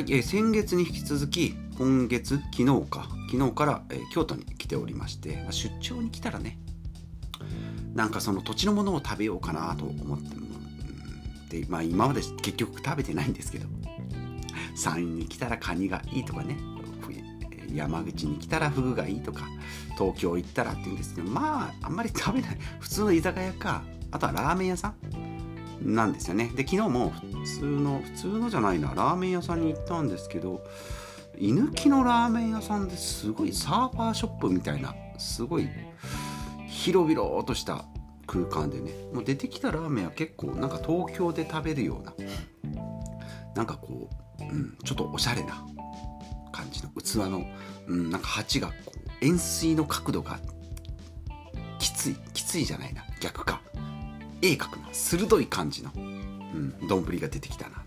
はい、えー先月に引き続き今月昨日か昨日から、えー京都に来ておりまして、まあ出張に来たらねなんかその土地のものを食べようかなと思ってうんで、まあ、今まで結局食べてないんですけど山陰に来たらカニがいいとかね山口に来たらフグがいいとか東京行ったらって言うんですけどまああんまり食べない。普通の居酒屋かあとはラーメン屋さんなんですよね。で昨日も普通の普通のじゃないなラーメン屋さんに行ったんですけど居抜きのラーメン屋さんですごいサーファーショップみたいなすごい広々とした空間でねもう出てきたラーメンは結構なんか東京で食べるようななんかこう、うん、ちょっとおしゃれな感じの器の、うん、なんか鉢がこう円錐の角度がきついきついじゃないな逆か。鋭角な鋭い感じのうん丼、が出てきたな、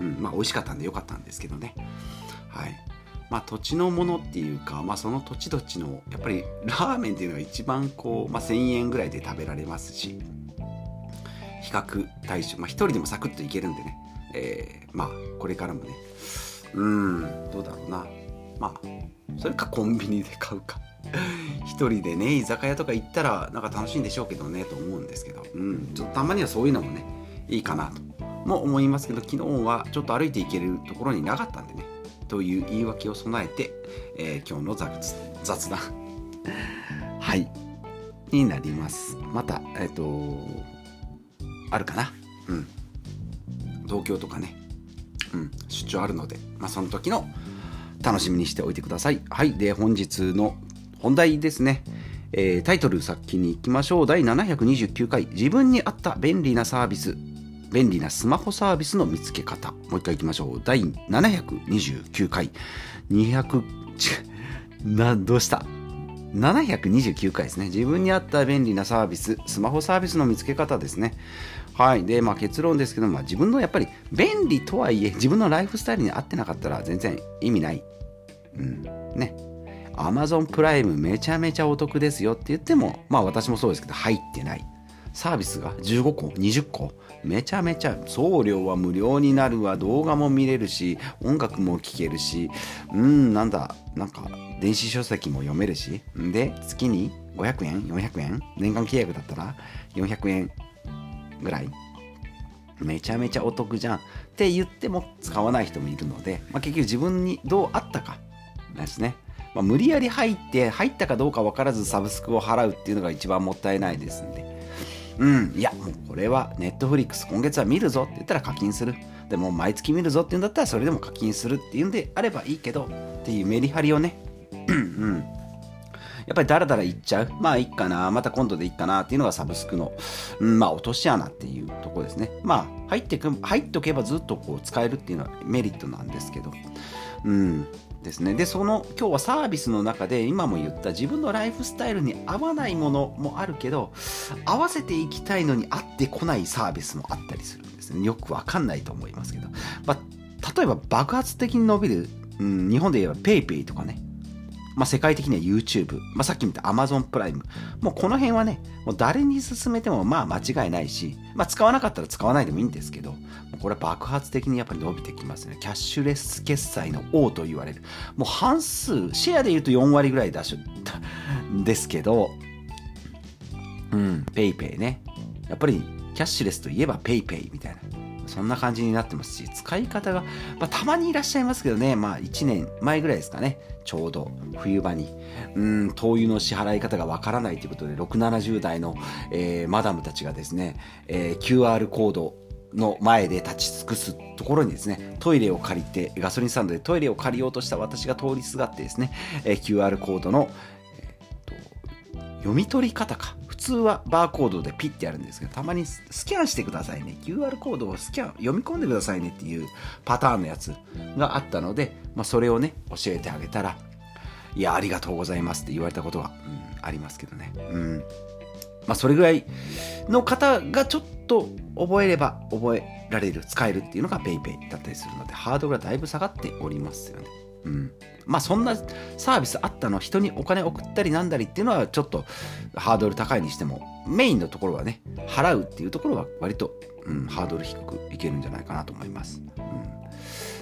うん、まあ美味しかったんでよかったんですけどね。はい。まあ土地のものっていうか、まあ、その土地土地のやっぱりラーメンっていうのが一番こう、まあ、1,000円ぐらいで食べられますし比較対象まあ一人でもサクッといけるんでね、えーまあこれからもね。うんどうだろうな。まあそれかコンビニで買うか。一人でね居酒屋とか行ったらなんか楽しいんでしょうけどねと思うんですけど、うん、ちょっとたまにはそういうのもねいいかなとも思いますけど昨日はちょっと歩いて行けるところになかったんでねという言い訳を備えて、えー今日の雑雑談。はい。になります。またえっ、とあるかな？うん。東京とかね、うん、出張あるので、まあ、その時の楽しみにしておいてください。はい。で本日の本題ですね。えータイトル先に行きましょう。第729回。自分に合った便利なサービス。便利なスマホサービスの見つけ方。もう一回行きましょう。第729回。200ちなどうした？729回ですね。自分に合った便利なサービス。スマホサービスの見つけ方ですね。はい。でまあ結論ですけど、まあ、自分のやっぱり便利とはいえ自分のライフスタイルに合ってなかったら全然意味ない。うん。ね Amazon プライムめちゃめちゃお得ですよって言ってもまあ私もそうですけど入ってない。サービスが15個20個。めちゃめちゃ送料は無料になるわ動画も見れるし音楽も聴けるしうんなんだなんか電子書籍も読めるし。で月に500円400円年間契約だったら400円ぐらい。めちゃめちゃお得じゃんって言っても使わない人もいるので、まあ、結局自分にどうあったかですね、まあ、無理やり入って入ったかどうか分からずサブスクを払うっていうのが一番もったいないですんでうん、いや、もうこれはネットフリックス今月は見るぞって言ったら課金する。でも毎月見るぞって言うんだったらそれでも課金するっていうんであればいいけどっていうメリハリをね、うん、やっぱりダラダラいっちゃう。まあいいかな、また今度でいいかなっていうのがサブスクの、うん、まあ落とし穴っていうところですね。まあ入ってく、入っとけばずっとこう使えるっていうのはメリットなんですけど、うん、ですね。で、その今日はサービスの中で今も言った自分のライフスタイルに合わないものもあるけど、合わせていきたいのに合ってこないサービスもあったりするんですね。よくわかんないと思いますけど。まあ、例えば爆発的に伸びる、うん、日本で言えば PayPay とかね。まあ、世界的には YouTube、まあ、さっき見た Amazon プライム、もうこの辺はね、もう誰に勧めてもまあ間違いないし、まあ、使わなかったら使わないでもいいんですけど、これ爆発的にやっぱり伸びてきますね。キャッシュレス決済の王と言われる。もう半数、シェアで言うと4割ぐらい出したですけど、うん、PayPay ね。やっぱりキャッシュレスといえば PayPay みたいな。そんな感じになってますし、使い方が、まあ、たまにいらっしゃいますけどね、まあ1年前ぐらいですかね、ちょうど冬場に、うん、灯油の支払い方がわからないということで、6、70代の、えーマダムたちがですね、えー QR コードの前で立ち尽くすところにですね、トイレを借りて、ガソリンスタンドでトイレを借りようとした私が通りすがってですね、えー QR コードの、えーと読み取り方か。普通はバーコードでピッてやるんですけど、たまにスキャンしてくださいね。QR コードをスキャン、読み込んでくださいねっていうパターンのやつがあったので、まあ、それをね、教えてあげたら、いや、ありがとうございますって言われたことが、うん、ありますけどね。うん。まあ、それぐらいの方がちょっと覚えれば覚えられる、使えるっていうのが PayPay だったりするので、ハードルがだいぶ下がっておりますよね。うん。まあ、そんなサービスあったの、人にお金送ったりなんだりっていうのはちょっとハードル高いにしても、メインのところはね、払うっていうところは割と、うん、ハードル低くいけるんじゃないかなと思います。うん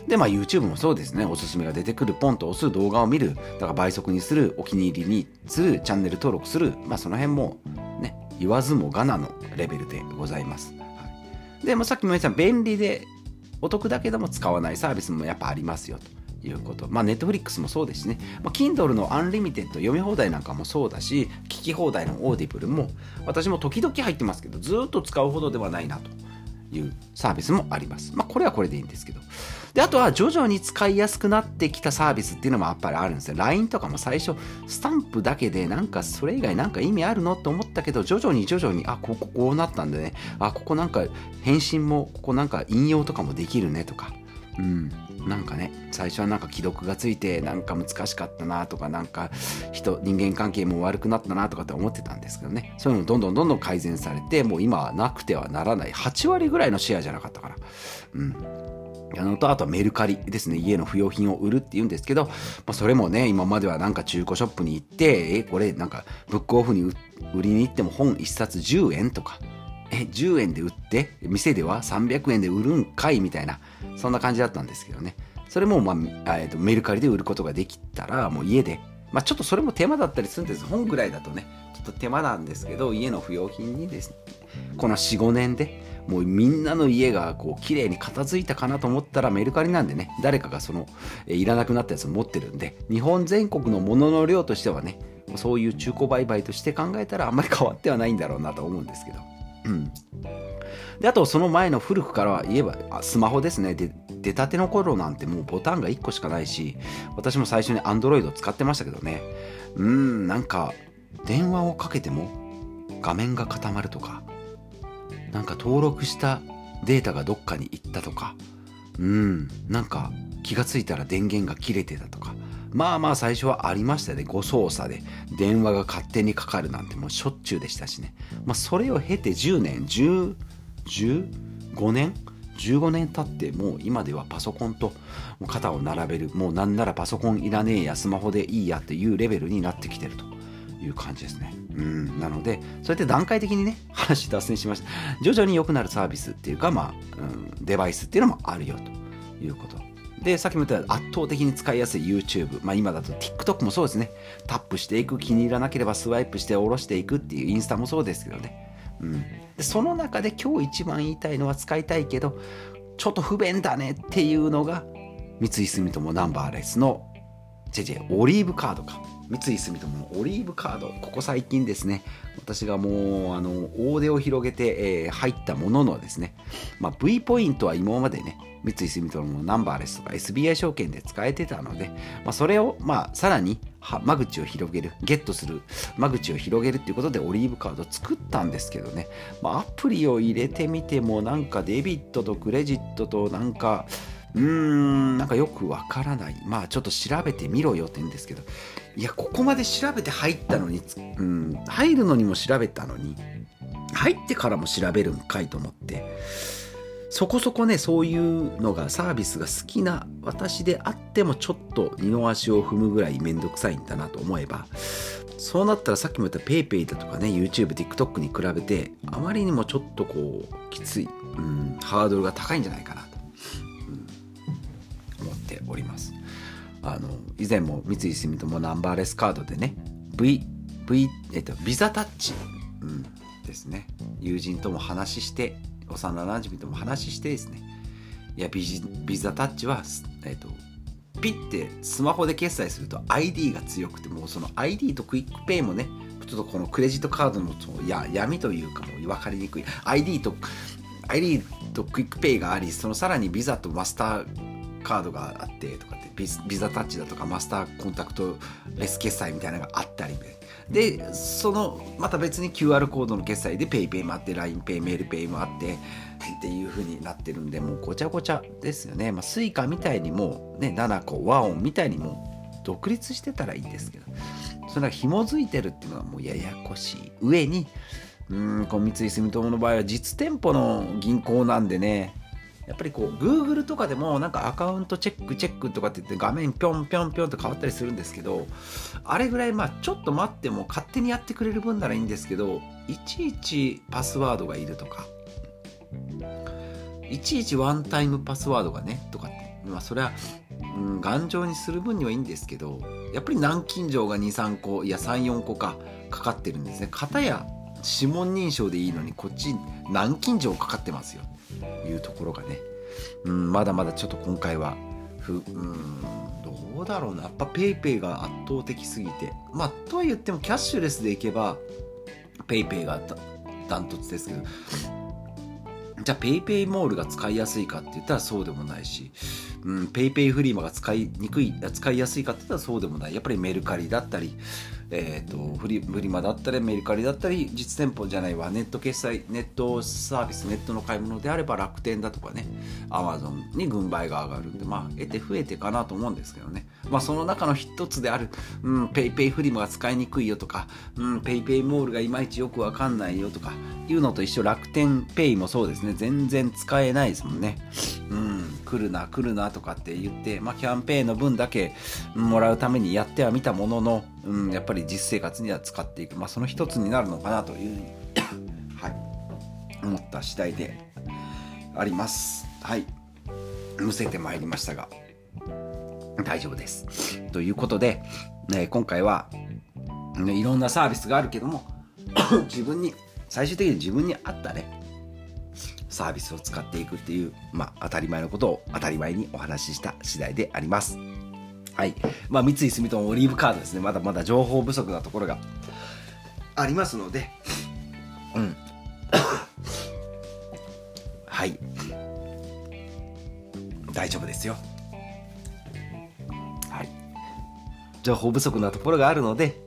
で、まあ YouTube もそうですね。おすすめが出てくる、ポンと押す動画を見る、だから倍速にする、お気に入りにする、チャンネル登録する、まあその辺もね、言わずもがなのレベルでございます。はい、で、まあ、さっきも言った便利でお得だけども使わないサービスもやっぱありますよということ。まあ、 Netflix もそうですしね。まあ、Kindle の Unlimited 読み放題なんかもそうだし、聞き放題の Audible も、私も時々入ってますけど、ずっと使うほどではないなというサービスもあります。まあ、これはこれでいいんですけど。で、あとは徐々に使いやすくなってきたサービスっていうのもやっぱりあるんですよ。LINE とかも最初、スタンプだけでなんかそれ以外なんか意味あるの？と思ったけど、徐々に徐々に、あ、こここうなったんでね、あ、ここなんか返信も、ここなんか引用とかもできるねとか、うん、なんかね最初はなんか既読がついてなんか難しかったなとかなんか人人間関係も悪くなったなとかって思ってたんですけどね。そういうのどんどんどんどん改善されてもう今はなくてはならない8割ぐらいのシェアじゃなかったからうんあのとあとはメルカリですね家の不要品を売るっていうんですけど、まあ、それもね今まではなんか中古ショップに行ってえこれなんかブックオフに売りに行っても本1冊10円とかえ10円で売って店では300円で売るんかいみたいなそんな感じだったんですけどね。それも、まあえーと、メルカリで売ることができたらもう家で、まあ、ちょっとそれも手間だったりするんです。本ぐらいだとね。ちょっと手間なんですけど家の不要品にですね。この45年でもうみんなの家がこう綺麗に片付いたかなと思ったらメルカリなんでね。誰かがその、いらなくなったやつを持ってるんで。日本全国のものの量としてはねそういう中古売買として考えたらあんまり変わってはないんだろうなと思うんですけど。うん。で、あとその前の古くから言えば、スマホですね。で出たての頃なんてもうボタンが1個しかないし、私も最初に Android 使ってましたけどね。うん、なんか、電話をかけても画面が固まるとか、なんか登録したデータがどっかに行ったとか、うん、なんか気がついたら電源が切れてたとか、まあまあ最初はありましたね。誤操作で電話が勝手にかかるなんてもうしょっちゅうでしたしね。まあそれを経て10年、10、15年？15年経ってもう今ではパソコンと肩を並べるもうなんならパソコンいらねえやスマホでいいやっていうレベルになってきてるという感じですねうんなのでそうやって段階的にね話脱線しました徐々に良くなるサービスっていうかまあ、うん、デバイスっていうのもあるよということで、さっきも言った圧倒的に使いやすい YouTube。まあ今だと TikTok もそうですね。タップしていく、気に入らなければスワイプして下ろしていくっていうインスタもそうですけどね。うん。でその中で今日一番言いたいのは使いたいけど、ちょっと不便だねっていうのが、三井住友ナンバーレスの、オリーブカードか。三井住友のオリーブカード、ここ最近ですね、私がもう、あの、大手を広げて、えー、入ったもののですね、まあ、V ポイントは今までね、三井住友のナンバーレスとか SBI 証券で使えてたので、まあ、それを、まあ、さらに間口を広げる、ゲットする間口を広げるっていうことでオリーブカード作ったんですけどね、まあ、アプリを入れてみてもなんかデビットとクレジットとなんか、うん、なんかよくわからない。まあちょっと調べてみろよって言うんですけど、いや、ここまで調べて入ったのに、うん、入るのにも調べたのに、入ってからも調べるんかいと思って、そこそこね、そういうのがサービスが好きな私であってもちょっと二の足を踏むぐらいめんどくさいんだなと思えば、そうなったらさっきも言った PayPay だとかね、YouTube、TikTok に比べて、あまりにもちょっとこう、きつい、うん、ハードルが高いんじゃないかな、ております。あの、以前も三井住友ナンバーレスカードでね、V、V、えっと、ビザタッチ、うん、ですね。友人とも話して、幼なじみとも話してですねいやビビザタッチは、えっと、ピッてスマホで決済すると ID が強くてもうその ID と QUICPay もねちょっとこのクレジットカードのや闇というかもう分かりにくい ID と ID と QUICPay がありそのさらにビザとマスターカードがあってとかってビザタッチだとかマスターコンタクトレス決済みたいなのがあったりでそのまた別に QR コードの決済で PayPay もあって LINEPay メールペイもあってっていう風になってるんでもうごちゃごちゃですよね、まあ、Suica みたいにもね7個和音みたいにも独立してたらいいんですけどそれが紐づいてるっていうのはもうややこしい。上にうんこう三井住友の場合は実店舗の銀行なんでねやっぱりこう Google とかでもなんかアカウントチェックチェックとかって言って画面ぴょんぴょんぴょんと変わったりするんですけどあれぐらいまあちょっと待っても勝手にやってくれる分ならいいんですけどいちいちパスワードがいるとかいちいちワンタイムパスワードがねとかってまあそれは、うん、頑丈にする分にはいいんですけどやっぱり南京錠が23個いや34個かかかってるんですね。片や指紋認証でいいのにこっち南京錠かかってますよ。というところがね、うん、まだまだちょっと今回はふうんどうだろうな。やっぱ PayPay が圧倒的すぎて。まあとは言ってもキャッシュレスでいけば PayPay がダントツですけど。じゃあ PayPay モールが使いやすいかって言ったらそうでもないし、うん、PayPay フリマが使いにくい使いやすいかって言ったらそうでもない。やっぱりメルカリだったりえーと、フリフリマだったりメルカリだったり実店舗じゃないわネット決済ネットサービスネットの買い物であれば楽天だとかねアマゾンに軍配が上がるんでまあ得手不得手かなと思うんですけどね。まあその中の一つである、うん、 PayPayフリマが使いにくいよとか、うん、 PayPayモールがいまいちよくわかんないよとかいうのと一緒楽天ペイもそうですね。全然使えないですもんね。うん。来るな来るなとかって言って、まあ、キャンペーンの分だけもらうためにやってはみたものの、うん、やっぱり実生活には使っていく、まあ、その一つになるのかなというふうに はい、思った次第であります。はい。むせてまいりましたが、大丈夫です。ということで、ね、今回は、ね、いろんなサービスがあるけども、自分に、最終的に自分に合ったね、サービスを使っていくっていう、まあ、当たり前のことを当たり前にお話しした次第であります。はい。まあ、三井住友オリーブカードですね。まだまだ情報不足なところがありますので、うん。はい。大丈夫ですよ。はい。情報不足なところがあるので、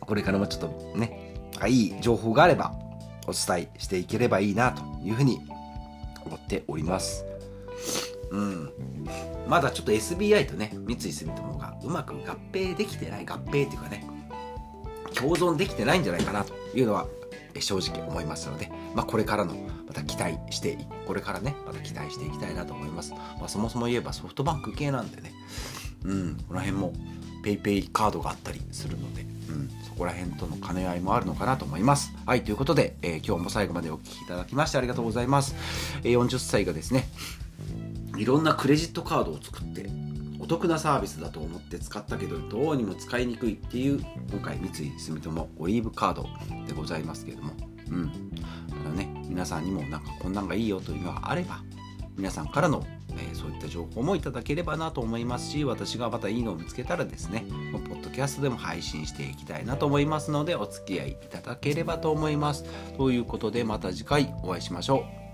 これからもちょっとね、いい情報があればお伝えしていければいいなというふうに思っております。うん。まだちょっと SBI とね、三井住友がうまく合併できてない、合併っていうかね、共存できてないんじゃないかなというのは正直思いますので、まあ、これからのまた期待してこれからねまた期待していきたいなと思います、まあ、そもそも言えばソフトバンク系なんでねうんこの辺も PayPay カードがあったりするので、うん、こら辺との兼ね合いもあるのかなと思います。はいということで、えー、今日も最後までお聴きいただきましてありがとうございます、えー、40歳がですねいろんなクレジットカードを作ってお得なサービスだと思って使ったけどどうにも使いにくいっていう今回三井住友オリーブカードでございますけれども。うん。まだね皆さんにもなんかこんなんがいいよというのがあれば皆さんからの、えー、そういった情報もいただければなと思いますし私がまたいいのを見つけたらですねポッキャストでも配信していきたいなと思いますのでお付き合いいただければと思います。ということでまた次回お会いしましょう。